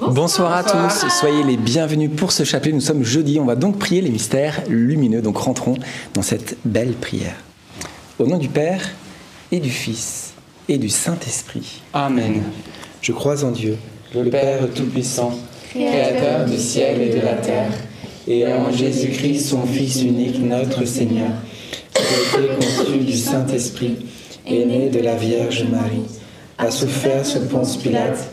Bonsoir, à tous, soyez les bienvenus pour ce chapelet. Nous sommes jeudi, on va donc prier les mystères lumineux. Donc rentrons dans cette belle prière. Au nom du Père et du Fils et du Saint-Esprit. Amen. Je crois en Dieu, le Père Tout-Puissant, Créateur du ciel et de la terre, et en Jésus-Christ, son Fils unique, notre Seigneur, qui a été conçu du Saint-Esprit, est né de la Vierge Marie, a souffert sous Ponce Pilate,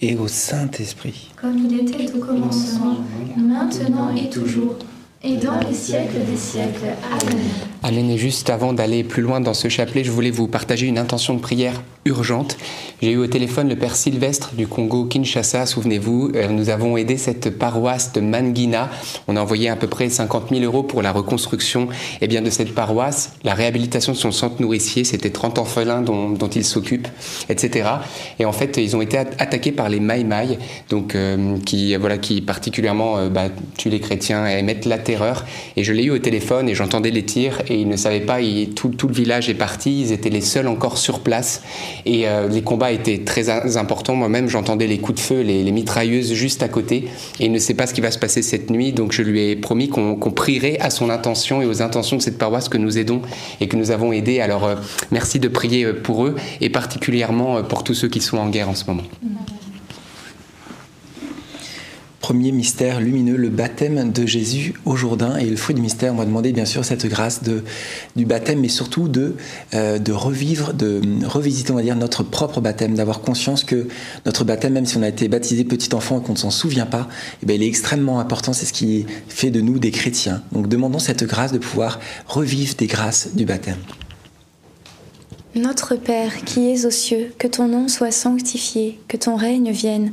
et au Saint-Esprit. comme il était au commencement, maintenant et toujours, et dans les siècles des siècles. Amen. Amen. Et juste avant d'aller plus loin dans ce chapelet, je voulais vous partager une intention de prière urgente. J'ai eu au téléphone le père Sylvestre du Congo Kinshasa, souvenez-vous. Euh, Nous avons aidé cette paroisse de Manguina. On a envoyé à peu près 50 000 euros pour la reconstruction eh bien, de cette paroisse, la réhabilitation de son centre nourricier. C'était 30 orphelins dont, dont il s'occupe, etc. Et en fait, ils ont été at- attaqués par les Maï Maï, donc, euh, qui, voilà, qui particulièrement euh, bah, tuent les chrétiens et mettent la terreur. Et je l'ai eu au téléphone et j'entendais les tirs ils ne savaient pas, tout, le village est parti, ils étaient les seuls encore sur place et euh, les combats étaient très importants. Moi-même, j'entendais les coups de feu, les, les mitrailleuses juste à côté et il ne sait pas ce qui va se passer cette nuit. Donc je lui ai promis qu'on prierait à son intention et aux intentions de cette paroisse que nous aidons et que nous avons aidé. Alors euh, merci de prier euh, pour eux et particulièrement pour tous ceux qui sont en guerre en ce moment. Premier mystère lumineux, le baptême de Jésus au Jourdain. Et le fruit du mystère, on va demander bien sûr cette grâce du baptême, mais surtout de, euh, de revivre, de revisiter, on va dire, notre propre baptême, d'avoir conscience que notre baptême, même si on a été baptisé petit enfant et qu'on ne s'en souvient pas, eh bien, il est extrêmement important. C'est ce qui fait de nous des chrétiens. Donc demandons cette grâce de pouvoir revivre des grâces du baptême. Notre Père qui es aux cieux, que ton nom soit sanctifié, que ton règne vienne,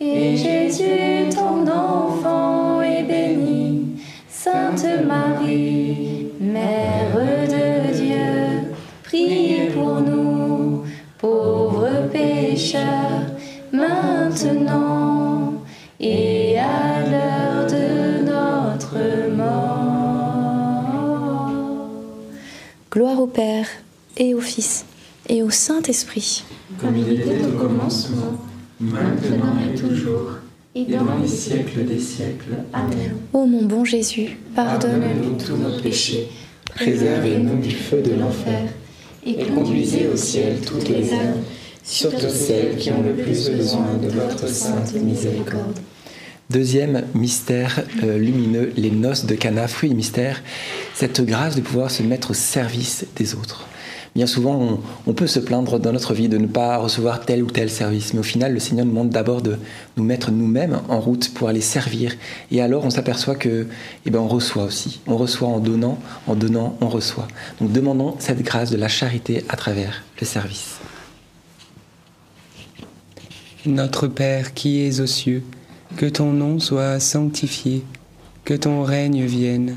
et Jésus, ton enfant, est béni. Sainte Marie, Mère de Dieu, priez pour nous, pauvres pécheurs, maintenant et à l'heure de notre mort. Gloire au Père et au Fils et au Saint-Esprit. Comme il était au commencement, maintenant et toujours, et dans les siècles des siècles. Amen. Ô mon bon Jésus, pardonne-nous tous nos péchés, préservez-nous du feu de l'enfer, et conduisez au ciel toutes les âmes, surtout celles qui ont le plus besoin de votre sainte miséricorde. Deuxième mystère euh, lumineux, les noces de Cana, fruit du mystère, cette grâce de pouvoir se mettre au service des autres. Bien souvent, on, peut se plaindre dans notre vie de ne pas recevoir tel ou tel service, mais au final, le Seigneur nous demande d'abord de nous mettre nous-mêmes en route pour aller servir. Et alors, on s'aperçoit que, eh ben, on reçoit aussi. On reçoit en donnant, en donnant, on reçoit. Donc, demandons cette grâce de la charité à travers le service. Notre Père qui es aux cieux, que ton nom soit sanctifié, que ton règne vienne,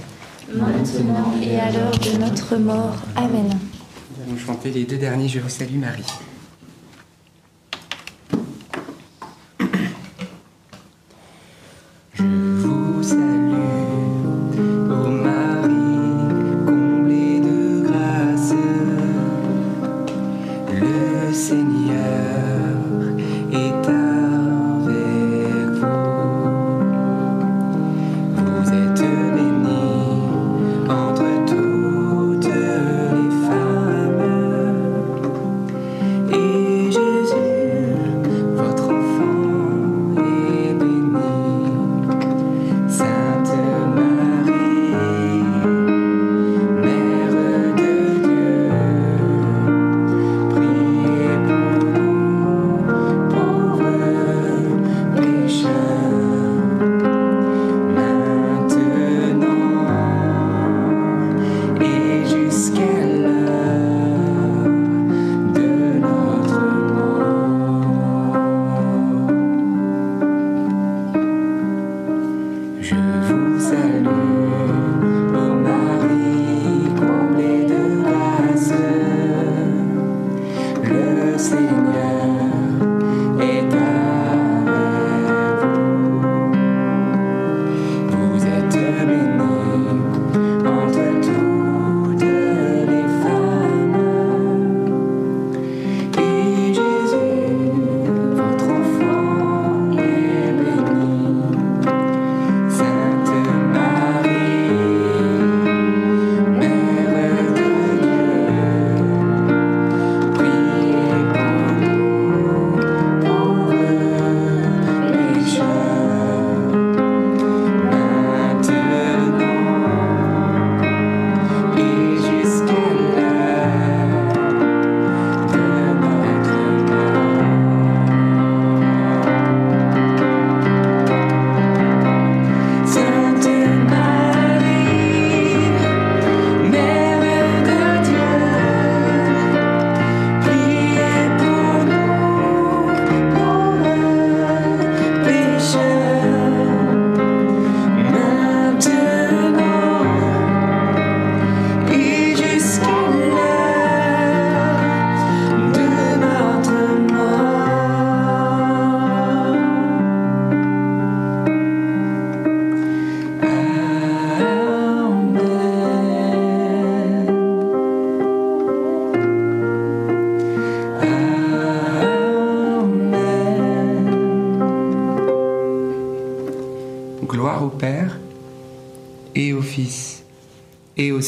maintenant et à l'heure de notre mort. Amen. Nous allons chanter les deux derniers Je vous salue Marie.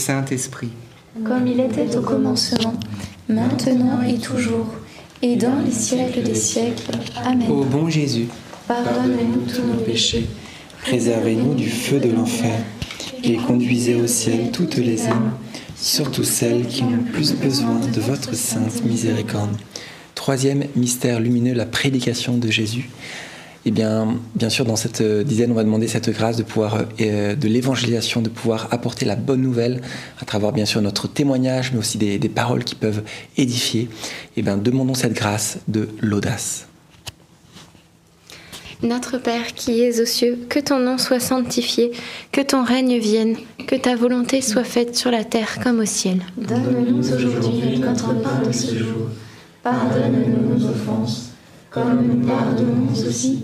Saint-Esprit. Comme il était au commencement, maintenant et toujours, et dans les siècles des siècles. Amen. Ô bon Jésus, Pardonne-nous tous nos péchés, Préservez-nous du feu de l'enfer et conduisez au ciel toutes les âmes, surtout celles qui ont le plus besoin de votre sainte miséricorde. Troisième mystère lumineux, la prédication de Jésus. Et bien, bien sûr, dans cette dizaine, on va demander cette grâce de pouvoir, de l'évangélisation, de pouvoir apporter la bonne nouvelle à travers bien sûr notre témoignage, mais aussi des, des paroles qui peuvent édifier. Et bien, demandons cette grâce de l'audace. Notre Père qui es aux cieux, que ton nom soit sanctifié, que ton règne vienne, que ta volonté soit faite sur la terre comme au ciel. Donne-nous aujourd'hui notre pain de ce jour. Pardonne-nous nos offenses, comme nous pardonnons aussi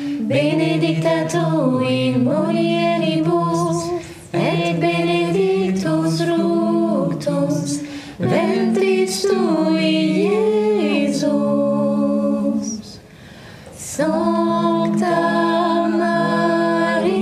benedicta tu in mulieribus, et benedictus fructus ventris tui, Iesus. Sancta Maria,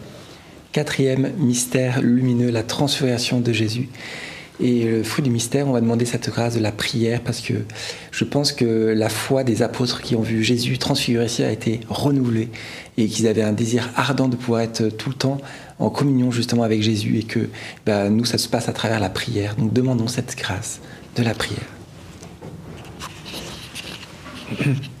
Quatrième mystère lumineux, la transfiguration de Jésus. Et le fruit du mystère, on va demander cette grâce de la prière parce que je pense que la foi des apôtres qui ont vu Jésus transfiguré ici a été renouvelée et qu'ils avaient un désir ardent de pouvoir être tout le temps en communion justement avec Jésus et que bah, nous, ça se passe à travers la prière. Donc demandons cette grâce de la prière.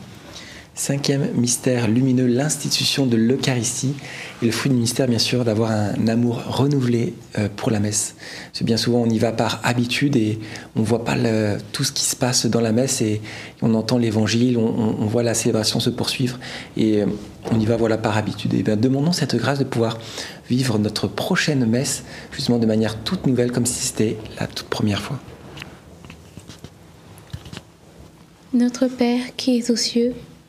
Cinquième mystère lumineux, l'institution de l'Eucharistie. Et le fruit du mystère, bien sûr, d'avoir un amour renouvelé euh, pour la messe. Parce bien souvent, on y va par habitude et on ne voit pas tout ce qui se passe dans la messe et on entend l'évangile, on, on, voit la célébration se poursuivre et euh, on y va voilà, par habitude. Et bien, demandons cette grâce de pouvoir vivre notre prochaine messe justement de manière toute nouvelle, comme si c'était la toute première fois. Notre Père qui es aux cieux,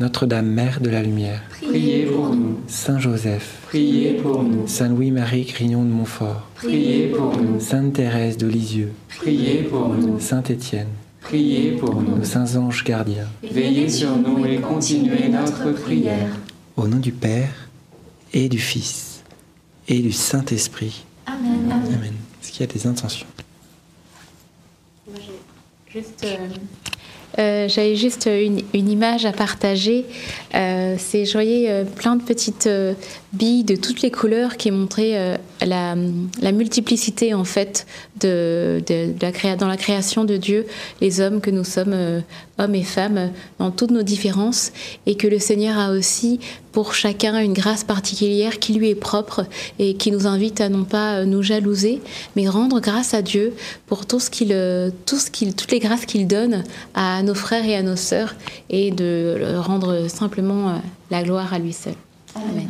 Notre-Dame, Mère de la Lumière, Priez pour nous. Saint Joseph, Priez pour nous. Saint Louis-Marie Grignon de Montfort, Priez pour nous. Sainte Thérèse de Lisieux, Priez pour nous. Saint Étienne, Priez pour nous. nos saints anges gardiens, Veillez sur nous et continuez notre prière. au nom du Père et du Fils et du Saint-Esprit. Amen. Amen. Est-ce qu'il y a des intentions? Juste, euh, euh, J'avais juste une, image à partager. Euh, c'est, je voyais euh, plein de petites billes de toutes les couleurs qui montraient euh, la, la multiplicité en fait de, de- la créa- dans la création de Dieu, les hommes que nous sommes, euh, hommes et femmes, dans toutes nos différences, et que le Seigneur a aussi pour chacun une grâce particulière qui lui est propre et qui nous invite à non pas euh, nous jalouser, mais rendre grâce à Dieu pour tout ce qu'il, euh, tout ce qu'il, toutes les grâces qu'il donne à nos frères et à nos sœurs, et de rendre simplement la gloire à lui seul. Amen.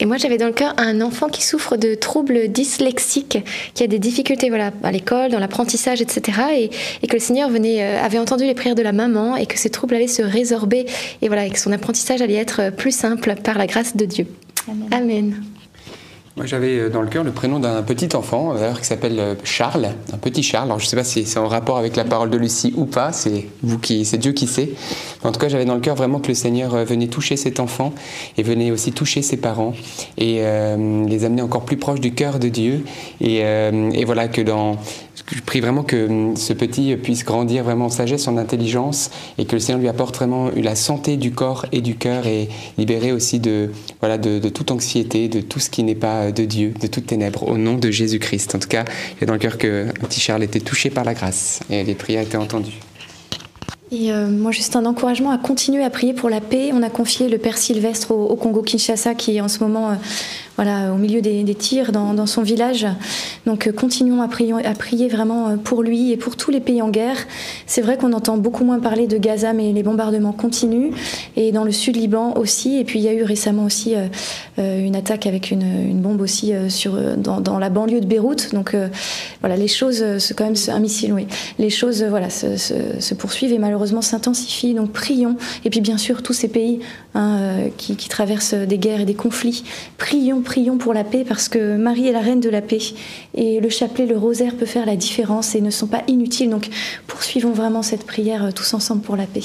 Et moi, j'avais dans le cœur un enfant qui souffre de troubles dyslexiques, qui a des difficultés voilà, à l'école, dans l'apprentissage, etc. Et, et que le Seigneur venait, euh, avait entendu les prières de la maman et que ces troubles allaient se résorber et voilà, et que son apprentissage allait être plus simple par la grâce de Dieu. Amen. Moi, j'avais euh, dans le cœur le prénom d'un petit enfant, d'ailleurs, qui s'appelle euh, Charles, un petit Charles. Alors, je ne sais pas si c'est en rapport avec la parole de Lucie ou pas, c'est vous qui, c'est Dieu qui sait. En tout cas, j'avais dans le cœur vraiment que le Seigneur euh, venait toucher cet enfant et venait aussi toucher ses parents et euh, les amener encore plus proches du cœur de Dieu. Euh, et voilà que dans, je prie vraiment que hum, ce petit puisse grandir vraiment en sagesse, en intelligence, et que le Seigneur lui apporte vraiment la santé du corps et du cœur, et libérer aussi de, voilà, de, toute anxiété, de tout ce qui n'est pas de Dieu, de toute ténèbres, au nom de Jésus-Christ. En tout cas, j'ai dans le cœur que un petit Charles était touché par la grâce, et les prières étaient entendues. Et euh, moi, juste un encouragement à continuer à prier pour la paix. On a confié le Père Sylvestre au, au Congo-Kinshasa, qui est en ce moment euh, voilà, au milieu des, tirs dans, son village. Donc euh, continuons à prier, à prier vraiment euh, pour lui et pour tous les pays en guerre. C'est vrai qu'on entend beaucoup moins parler de Gaza, mais les bombardements continuent. Et dans le sud Liban aussi. Et puis il y a eu récemment aussi euh, une attaque avec une, bombe aussi sur, dans, la banlieue de Beyrouth. Donc voilà, les choses, c'est quand même un missile, oui. Les choses voilà, se, poursuivent et malheureusement s'intensifient. Donc prions. Et puis bien sûr, tous ces pays hein, qui traversent des guerres et des conflits, prions prions pour la paix parce que Marie est la reine de la paix et le chapelet, le rosaire peut faire la différence et ne sont pas inutiles. Donc poursuivons vraiment cette prière tous ensemble pour la paix.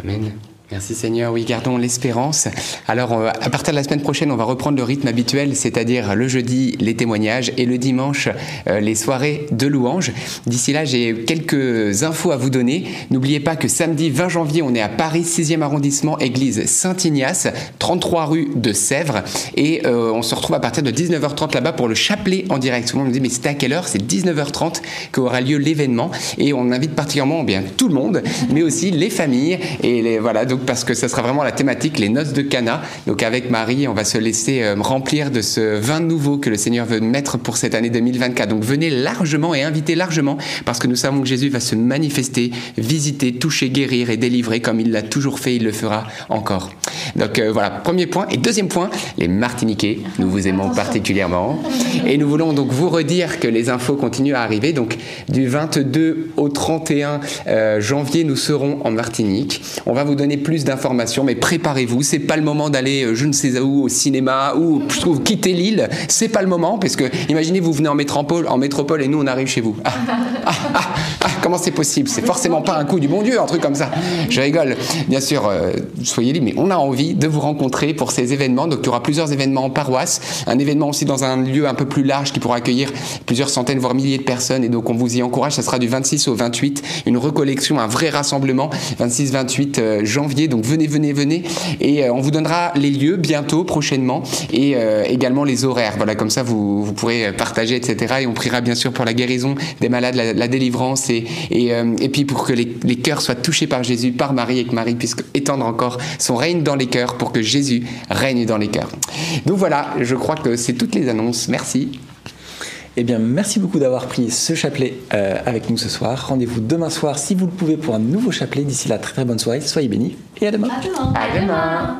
Amen. Merci Seigneur, oui, gardons l'espérance. Alors, euh, à partir de la semaine prochaine, on va reprendre le rythme habituel, c'est-à-dire le jeudi, les témoignages, et le dimanche, euh, les soirées de louanges. D'ici là, j'ai quelques infos à vous donner. N'oubliez pas que samedi 20 janvier, on est à Paris, 6e arrondissement, église Saint-Ignace, 33 rue de Sèvres, et euh, on se retrouve à partir de 19h30 là-bas pour le chapelet en direct. Le monde me dit, mais c'est à quelle heure? C'est 19h30 qu'aura lieu l'événement, et on invite particulièrement bien tout le monde, mais aussi les familles, et les, voilà, parce que ça sera vraiment la thématique, les noces de Cana. Donc avec Marie, on va se laisser euh, remplir de ce vin nouveau que le Seigneur veut mettre pour cette année 2024. Donc venez largement et invitez largement, parce que nous savons que Jésus va se manifester, visiter, toucher, guérir et délivrer comme il l'a toujours fait, il le fera encore. Donc euh, voilà, premier point. Et deuxième point, les Martiniquais, nous vous aimons particulièrement. Et nous voulons donc vous redire que les infos continuent à arriver. Donc du 22 au 31 euh, janvier, nous serons en Martinique. On va vous donner plus d'informations, mais préparez-vous. C'est pas le moment d'aller, euh, je ne sais où, au cinéma ou trouve quitter l'île. C'est pas le moment parce que imaginez vous venez en métropole, en métropole et nous on arrive chez vous. Ah, ah, ah, comment c'est possible? C'est forcément pas un coup du bon Dieu, un truc comme ça. Je rigole. Bien sûr, euh, soyez libres, mais on a envie de vous rencontrer pour ces événements. Donc il y aura plusieurs événements en paroisse, un événement aussi dans un lieu un peu plus large qui pourra accueillir plusieurs centaines voire milliers de personnes. Et donc on vous y encourage. Ça sera du 26 au 28, une recollection, un vrai rassemblement, 26-28 euh, Donc venez, venez, venez. Et euh, on vous donnera les lieux bientôt, prochainement, et euh, également les horaires. Voilà, comme ça vous, vous pourrez partager, etc. Et on priera bien sûr pour la guérison des malades, la, la délivrance, et, et, euh, et, puis pour que les, les cœurs soient touchés par Jésus, par Marie, et que Marie puisse étendre encore son règne dans les cœurs pour que Jésus règne dans les cœurs. Donc voilà, je crois que c'est toutes les annonces. Merci. Eh bien, merci beaucoup d'avoir pris ce chapelet euh, avec nous ce soir. Rendez-vous demain soir si vous le pouvez pour un nouveau chapelet. D'ici là, très très bonne soirée. Soyez bénis et à demain. À demain. À demain.